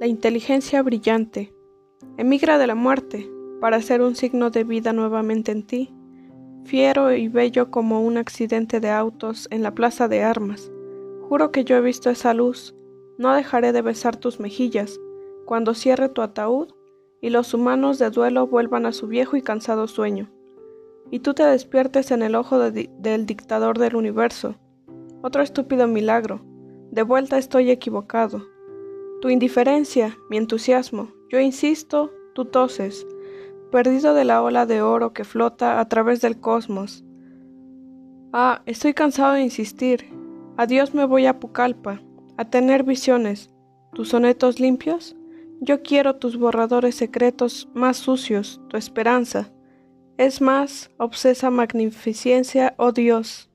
La inteligencia brillante emigra de la muerte para ser un signo de vida nuevamente en ti, fiero y bello como un accidente de autos en la plaza de armas. Juro que yo he visto esa luz, no dejaré de besar tus mejillas cuando cierre tu ataúd y los humanos de duelo vuelvan a su viejo y cansado sueño, y tú te despiertes en el ojo del dictador del universo. Otro estúpido milagro. De vuelta estoy equivocado. Tu indiferencia, mi entusiasmo, yo insisto, tú toses, perdido de la ola de oro que flota a través del cosmos. Ah, estoy cansado de insistir. Adiós me voy a Pucallpa, a tener visiones. ¿Tus sonetos limpios? Yo quiero tus borradores secretos más sucios, tu esperanza. Es más, obsesa magnificencia, oh Dios.